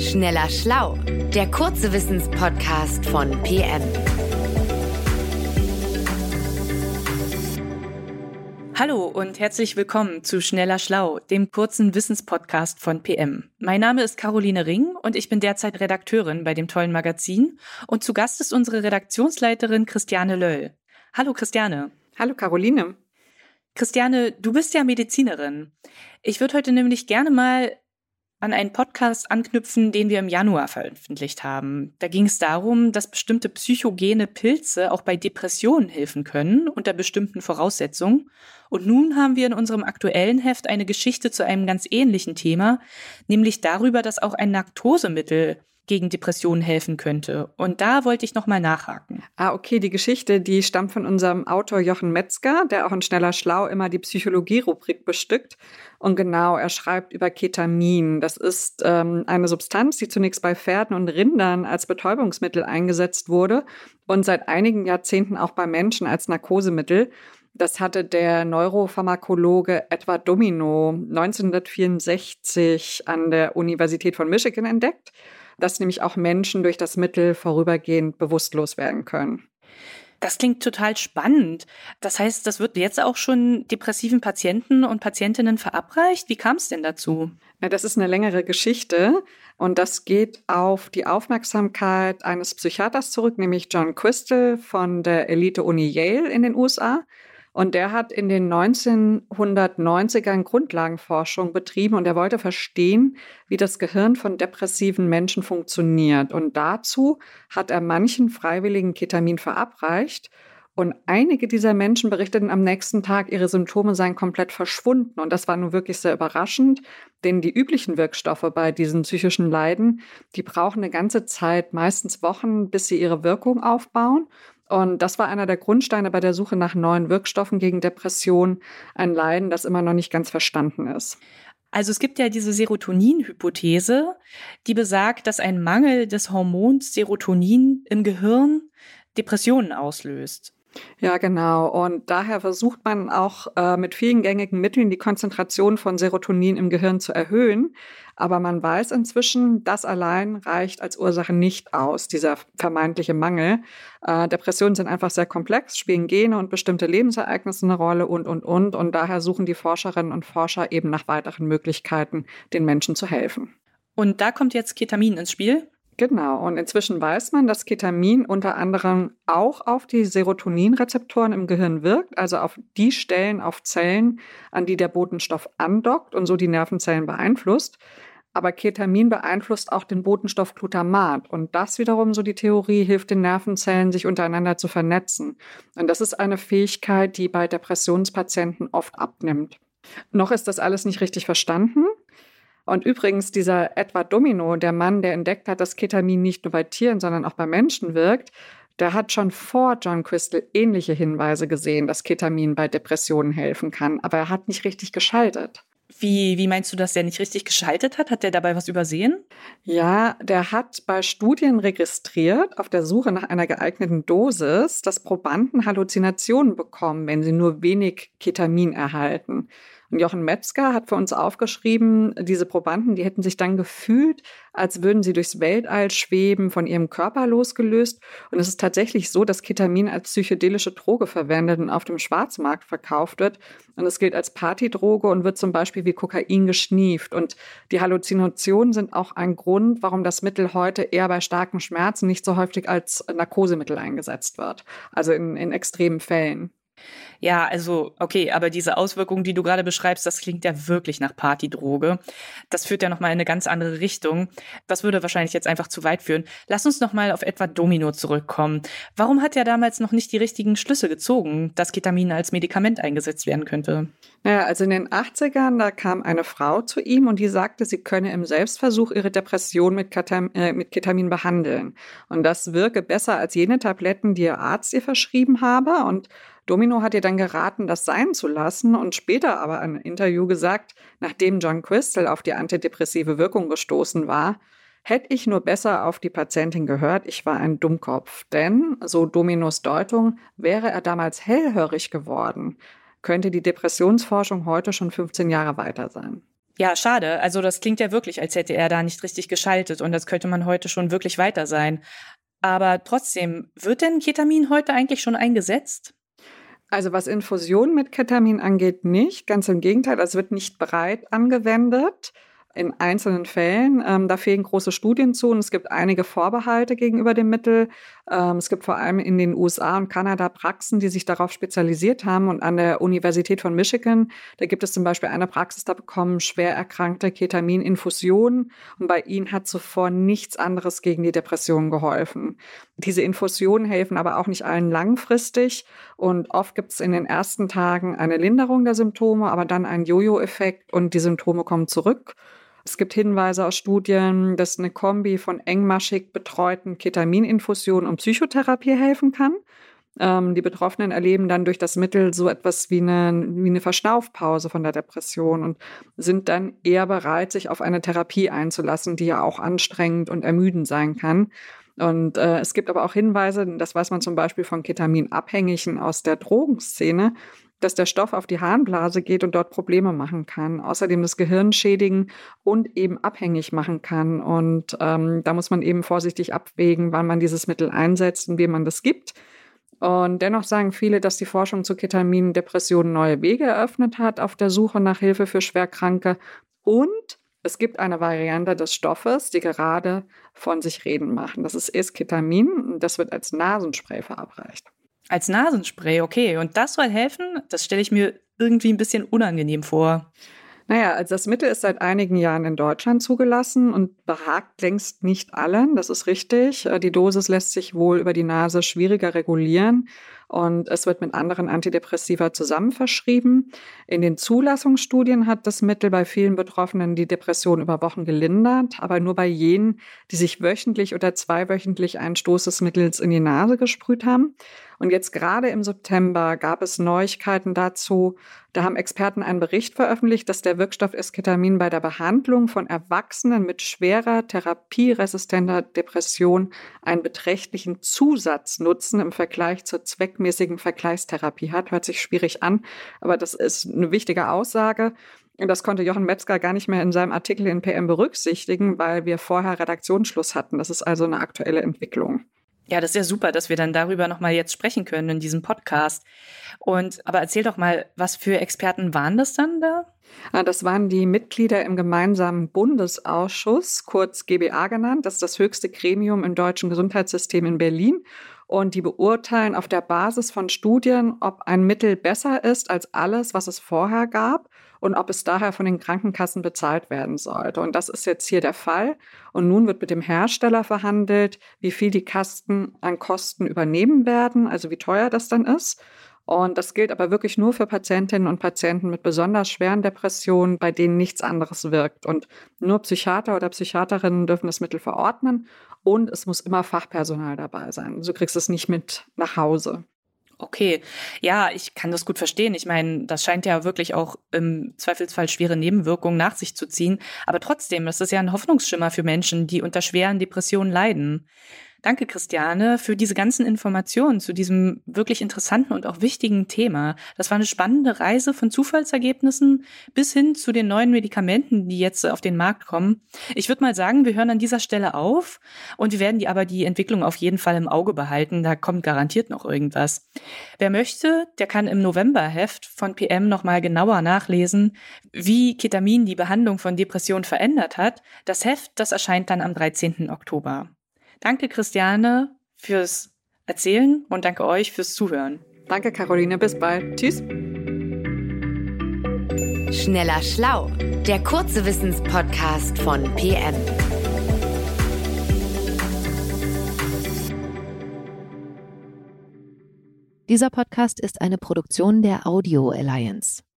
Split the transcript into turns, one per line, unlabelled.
Schneller Schlau, der kurze Wissenspodcast von PM.
Hallo und herzlich willkommen zu Schneller Schlau, dem kurzen Wissenspodcast von PM. Mein Name ist Caroline Ring und ich bin derzeit Redakteurin bei dem tollen Magazin und zu Gast ist unsere Redaktionsleiterin Christiane Löll. Hallo Christiane.
Hallo Caroline.
Christiane, du bist ja Medizinerin. Ich würde heute nämlich gerne mal an einen Podcast anknüpfen, den wir im Januar veröffentlicht haben. Da ging es darum, dass bestimmte psychogene Pilze auch bei Depressionen helfen können unter bestimmten Voraussetzungen. Und nun haben wir in unserem aktuellen Heft eine Geschichte zu einem ganz ähnlichen Thema, nämlich darüber, dass auch ein Laktosemittel gegen Depressionen helfen könnte. Und da wollte ich nochmal nachhaken.
Ah, okay, die Geschichte, die stammt von unserem Autor Jochen Metzger, der auch in Schneller Schlau immer die Psychologie-Rubrik bestückt. Und genau, er schreibt über Ketamin. Das ist ähm, eine Substanz, die zunächst bei Pferden und Rindern als Betäubungsmittel eingesetzt wurde und seit einigen Jahrzehnten auch bei Menschen als Narkosemittel. Das hatte der Neuropharmakologe Edward Domino 1964 an der Universität von Michigan entdeckt dass nämlich auch Menschen durch das Mittel vorübergehend bewusstlos werden können.
Das klingt total spannend. Das heißt, das wird jetzt auch schon depressiven Patienten und Patientinnen verabreicht. Wie kam es denn dazu?
Ja, das ist eine längere Geschichte und das geht auf die Aufmerksamkeit eines Psychiaters zurück, nämlich John Crystal von der Elite-Uni Yale in den USA. Und der hat in den 1990ern Grundlagenforschung betrieben und er wollte verstehen, wie das Gehirn von depressiven Menschen funktioniert. Und dazu hat er manchen Freiwilligen Ketamin verabreicht. Und einige dieser Menschen berichteten am nächsten Tag, ihre Symptome seien komplett verschwunden. Und das war nun wirklich sehr überraschend, denn die üblichen Wirkstoffe bei diesen psychischen Leiden, die brauchen eine ganze Zeit, meistens Wochen, bis sie ihre Wirkung aufbauen. Und das war einer der Grundsteine bei der Suche nach neuen Wirkstoffen gegen Depression, ein Leiden, das immer noch nicht ganz verstanden ist.
Also es gibt ja diese Serotonin-Hypothese, die besagt, dass ein Mangel des Hormons Serotonin im Gehirn Depressionen auslöst.
Ja, genau. Und daher versucht man auch äh, mit vielen gängigen Mitteln die Konzentration von Serotonin im Gehirn zu erhöhen. Aber man weiß inzwischen, das allein reicht als Ursache nicht aus, dieser vermeintliche Mangel. Äh, Depressionen sind einfach sehr komplex, spielen Gene und bestimmte Lebensereignisse eine Rolle und, und, und. Und daher suchen die Forscherinnen und Forscher eben nach weiteren Möglichkeiten, den Menschen zu helfen.
Und da kommt jetzt Ketamin ins Spiel?
Genau, und inzwischen weiß man, dass Ketamin unter anderem auch auf die Serotoninrezeptoren im Gehirn wirkt, also auf die Stellen, auf Zellen, an die der Botenstoff andockt und so die Nervenzellen beeinflusst. Aber Ketamin beeinflusst auch den Botenstoff Glutamat. Und das wiederum, so die Theorie, hilft den Nervenzellen, sich untereinander zu vernetzen. Und das ist eine Fähigkeit, die bei Depressionspatienten oft abnimmt. Noch ist das alles nicht richtig verstanden. Und übrigens, dieser Edward Domino, der Mann, der entdeckt hat, dass Ketamin nicht nur bei Tieren, sondern auch bei Menschen wirkt, der hat schon vor John Crystal ähnliche Hinweise gesehen, dass Ketamin bei Depressionen helfen kann, aber er hat nicht richtig geschaltet.
Wie, wie meinst du, dass der nicht richtig geschaltet hat? Hat der dabei was übersehen?
Ja, der hat bei Studien registriert, auf der Suche nach einer geeigneten Dosis, dass Probanden Halluzinationen bekommen, wenn sie nur wenig Ketamin erhalten. Und Jochen Metzger hat für uns aufgeschrieben, diese Probanden, die hätten sich dann gefühlt, als würden sie durchs Weltall schweben, von ihrem Körper losgelöst. Und es ist tatsächlich so, dass Ketamin als psychedelische Droge verwendet und auf dem Schwarzmarkt verkauft wird. Und es gilt als Partydroge und wird zum Beispiel wie Kokain geschnieft. Und die Halluzinationen sind auch ein Grund, warum das Mittel heute eher bei starken Schmerzen nicht so häufig als Narkosemittel eingesetzt wird. Also in, in extremen Fällen.
Ja, also okay, aber diese Auswirkungen, die du gerade beschreibst, das klingt ja wirklich nach Partydroge. Das führt ja noch mal in eine ganz andere Richtung. Das würde wahrscheinlich jetzt einfach zu weit führen. Lass uns noch mal auf etwa Domino zurückkommen. Warum hat er damals noch nicht die richtigen Schlüsse gezogen, dass Ketamin als Medikament eingesetzt werden könnte?
Naja, also in den 80ern, da kam eine Frau zu ihm und die sagte, sie könne im Selbstversuch ihre Depression mit, Ketam äh, mit Ketamin behandeln. Und das wirke besser als jene Tabletten, die ihr Arzt ihr verschrieben habe. Und Domino hat ihr dann geraten, das sein zu lassen und später aber in einem Interview gesagt, nachdem John Crystal auf die antidepressive Wirkung gestoßen war, hätte ich nur besser auf die Patientin gehört, ich war ein Dummkopf. Denn, so Dominos Deutung, wäre er damals hellhörig geworden, könnte die Depressionsforschung heute schon 15 Jahre weiter sein.
Ja, schade. Also das klingt ja wirklich, als hätte er da nicht richtig geschaltet und das könnte man heute schon wirklich weiter sein. Aber trotzdem, wird denn Ketamin heute eigentlich schon eingesetzt?
Also was Infusion mit Ketamin angeht, nicht. Ganz im Gegenteil, es wird nicht breit angewendet in einzelnen Fällen. Ähm, da fehlen große Studien zu und es gibt einige Vorbehalte gegenüber dem Mittel. Ähm, es gibt vor allem in den USA und Kanada Praxen, die sich darauf spezialisiert haben. Und an der Universität von Michigan, da gibt es zum Beispiel eine Praxis, da bekommen schwer erkrankte Ketamininfusionen. Und bei ihnen hat zuvor nichts anderes gegen die Depression geholfen. Diese Infusionen helfen aber auch nicht allen langfristig. Und oft gibt es in den ersten Tagen eine Linderung der Symptome, aber dann einen Jojo-Effekt und die Symptome kommen zurück. Es gibt Hinweise aus Studien, dass eine Kombi von engmaschig betreuten Ketamininfusionen und Psychotherapie helfen kann. Ähm, die Betroffenen erleben dann durch das Mittel so etwas wie eine, wie eine Verschnaufpause von der Depression und sind dann eher bereit, sich auf eine Therapie einzulassen, die ja auch anstrengend und ermüdend sein kann. Und äh, es gibt aber auch Hinweise, das weiß man zum Beispiel von Ketaminabhängigen aus der Drogenszene, dass der Stoff auf die Harnblase geht und dort Probleme machen kann. Außerdem das Gehirn schädigen und eben abhängig machen kann. Und ähm, da muss man eben vorsichtig abwägen, wann man dieses Mittel einsetzt und wem man das gibt. Und dennoch sagen viele, dass die Forschung zu Ketamin Depressionen neue Wege eröffnet hat auf der Suche nach Hilfe für Schwerkranke. Und es gibt eine Variante des Stoffes, die gerade von sich reden machen. Das ist Esketamin. Das wird als Nasenspray verabreicht.
Als Nasenspray, okay. Und das soll helfen? Das stelle ich mir irgendwie ein bisschen unangenehm vor.
Naja, also das Mittel ist seit einigen Jahren in Deutschland zugelassen und behagt längst nicht allen. Das ist richtig. Äh, die Dosis lässt sich wohl über die Nase schwieriger regulieren und es wird mit anderen Antidepressiva zusammen verschrieben. In den Zulassungsstudien hat das Mittel bei vielen Betroffenen die Depression über Wochen gelindert, aber nur bei jenen, die sich wöchentlich oder zweiwöchentlich einen Stoß des Mittels in die Nase gesprüht haben. Und jetzt gerade im September gab es Neuigkeiten dazu. Da haben Experten einen Bericht veröffentlicht, dass der Wirkstoff Esketamin bei der Behandlung von Erwachsenen mit schwerer therapieresistenter Depression einen beträchtlichen Zusatznutzen im Vergleich zur zweckmäßigen Vergleichstherapie hat. Hört sich schwierig an, aber das ist eine wichtige Aussage. Und das konnte Jochen Metzger gar nicht mehr in seinem Artikel in PM berücksichtigen, weil wir vorher Redaktionsschluss hatten. Das ist also eine aktuelle Entwicklung.
Ja, das ist ja super, dass wir dann darüber nochmal jetzt sprechen können in diesem Podcast. Und aber erzähl doch mal, was für Experten waren das dann da?
Ah, das waren die Mitglieder im gemeinsamen Bundesausschuss, kurz GBA genannt. Das ist das höchste Gremium im deutschen Gesundheitssystem in Berlin. Und die beurteilen auf der Basis von Studien, ob ein Mittel besser ist als alles, was es vorher gab und ob es daher von den Krankenkassen bezahlt werden sollte. Und das ist jetzt hier der Fall. Und nun wird mit dem Hersteller verhandelt, wie viel die Kasten an Kosten übernehmen werden, also wie teuer das dann ist. Und das gilt aber wirklich nur für Patientinnen und Patienten mit besonders schweren Depressionen, bei denen nichts anderes wirkt. Und nur Psychiater oder Psychiaterinnen dürfen das Mittel verordnen und es muss immer Fachpersonal dabei sein. So kriegst du es nicht mit nach Hause.
Okay, ja, ich kann das gut verstehen. Ich meine, das scheint ja wirklich auch im Zweifelsfall schwere Nebenwirkungen nach sich zu ziehen. Aber trotzdem, das ist ja ein Hoffnungsschimmer für Menschen, die unter schweren Depressionen leiden. Danke, Christiane, für diese ganzen Informationen zu diesem wirklich interessanten und auch wichtigen Thema. Das war eine spannende Reise von Zufallsergebnissen bis hin zu den neuen Medikamenten, die jetzt auf den Markt kommen. Ich würde mal sagen, wir hören an dieser Stelle auf und wir werden die aber die Entwicklung auf jeden Fall im Auge behalten. Da kommt garantiert noch irgendwas. Wer möchte, der kann im Novemberheft von PM nochmal genauer nachlesen, wie Ketamin die Behandlung von Depressionen verändert hat. Das Heft, das erscheint dann am 13. Oktober. Danke, Christiane, fürs Erzählen und danke euch fürs Zuhören.
Danke, Caroline. Bis bald. Tschüss.
Schneller Schlau, der kurze Wissenspodcast von PM.
Dieser Podcast ist eine Produktion der Audio Alliance.